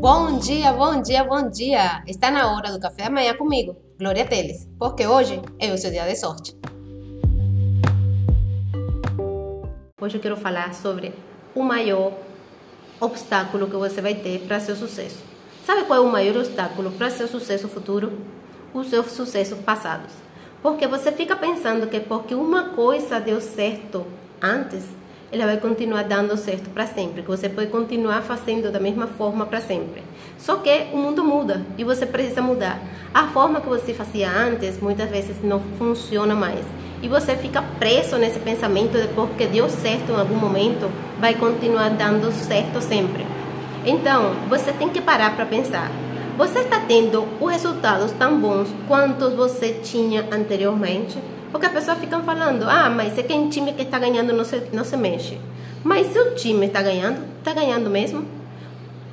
Bom dia, bom dia, bom dia! Está na hora do café da manhã comigo, Glória Teles, porque hoje é o seu dia de sorte. Hoje eu quero falar sobre o maior obstáculo que você vai ter para seu sucesso. Sabe qual é o maior obstáculo para seu sucesso futuro? Os seus sucessos passados. Porque você fica pensando que porque uma coisa deu certo antes, ela vai continuar dando certo para sempre, que você pode continuar fazendo da mesma forma para sempre. Só que o mundo muda e você precisa mudar. A forma que você fazia antes muitas vezes não funciona mais. E você fica preso nesse pensamento de porque deu certo em algum momento, vai continuar dando certo sempre. Então, você tem que parar para pensar. Você está tendo os resultados tão bons quanto você tinha anteriormente? Porque a pessoa fica falando, ah, mas é quem time que está ganhando não se, não se mexe. Mas se o time está ganhando, está ganhando mesmo.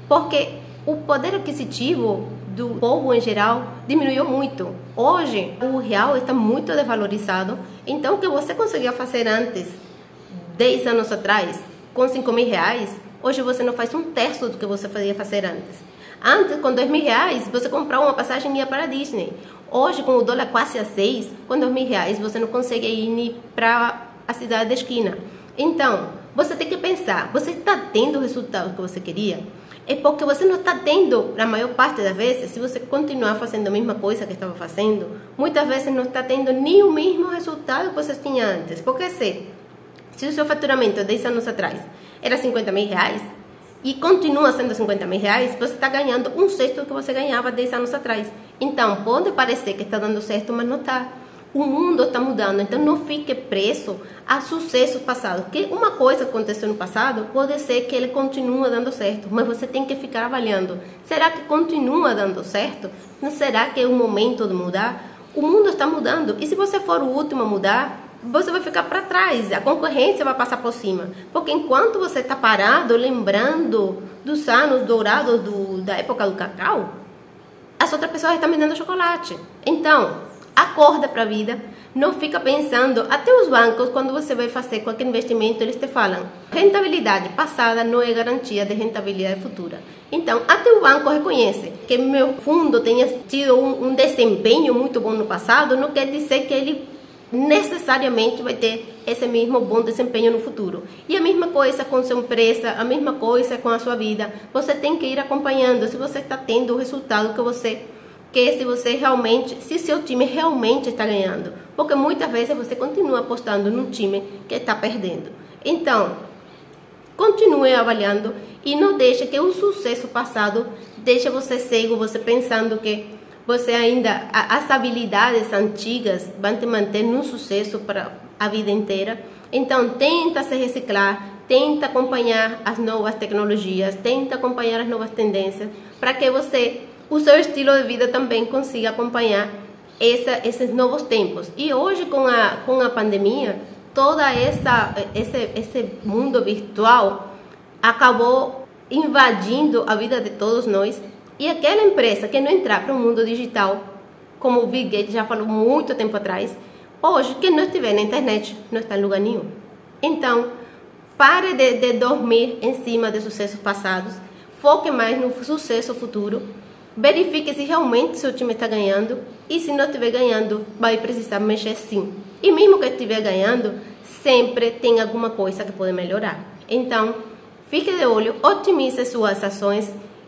Porque o poder aquisitivo do povo em geral diminuiu muito. Hoje, o real está muito desvalorizado. Então, o que você conseguia fazer antes, 10 anos atrás, com 5 mil reais, hoje você não faz um terço do que você fazia fazer antes. Antes, com 2 mil reais, você comprava uma passagem e ia para a Disney. Hoje, com o dólar quase a 6, com 2 mil reais, você não consegue ir para a cidade da esquina. Então, você tem que pensar, você está tendo o resultado que você queria? É porque você não está tendo, na maior parte das vezes, se você continuar fazendo a mesma coisa que estava fazendo, muitas vezes não está tendo nem o mesmo resultado que você tinha antes. Porque se, se o seu faturamento 10 anos atrás era 50 mil reais, e continua sendo 50 mil reais, você está ganhando um sexto do que você ganhava 10 anos atrás. Então, pode parecer que está dando certo, mas não está. O mundo está mudando, então não fique preso a sucessos passados. Que uma coisa aconteceu no passado, pode ser que ele continue dando certo, mas você tem que ficar avaliando. Será que continua dando certo? Não será que é o momento de mudar? O mundo está mudando, e se você for o último a mudar, você vai ficar para trás, a concorrência vai passar por cima. Porque enquanto você está parado, lembrando dos anos dourados do, da época do cacau, as outras pessoas estão vendendo chocolate. Então, acorda para a vida, não fica pensando. Até os bancos, quando você vai fazer qualquer investimento, eles te falam: rentabilidade passada não é garantia de rentabilidade futura. Então, até o banco reconhece que meu fundo tenha tido um, um desempenho muito bom no passado, não quer dizer que ele necessariamente vai ter esse mesmo bom desempenho no futuro. E a mesma coisa com sua empresa, a mesma coisa com a sua vida. Você tem que ir acompanhando se você está tendo o resultado que você quer, se você realmente, se seu time realmente está ganhando. Porque muitas vezes você continua apostando num time que está perdendo. Então, continue avaliando e não deixe que o sucesso passado deixe você cego, você pensando que você ainda as habilidades antigas vão te manter no sucesso para a vida inteira. Então tenta se reciclar, tenta acompanhar as novas tecnologias, tenta acompanhar as novas tendências, para que você o seu estilo de vida também consiga acompanhar essa, esses novos tempos. E hoje com a com a pandemia, toda essa esse esse mundo virtual acabou invadindo a vida de todos nós e aquela empresa que não entrar para o mundo digital, como o Bill Gates já falou muito tempo atrás, hoje, quem não estiver na internet não está em lugar nenhum. Então, pare de, de dormir em cima de sucessos passados, foque mais no sucesso futuro, verifique se realmente seu time está ganhando e se não estiver ganhando, vai precisar mexer sim. E mesmo que estiver ganhando, sempre tem alguma coisa que pode melhorar. Então, fique de olho, otimize suas ações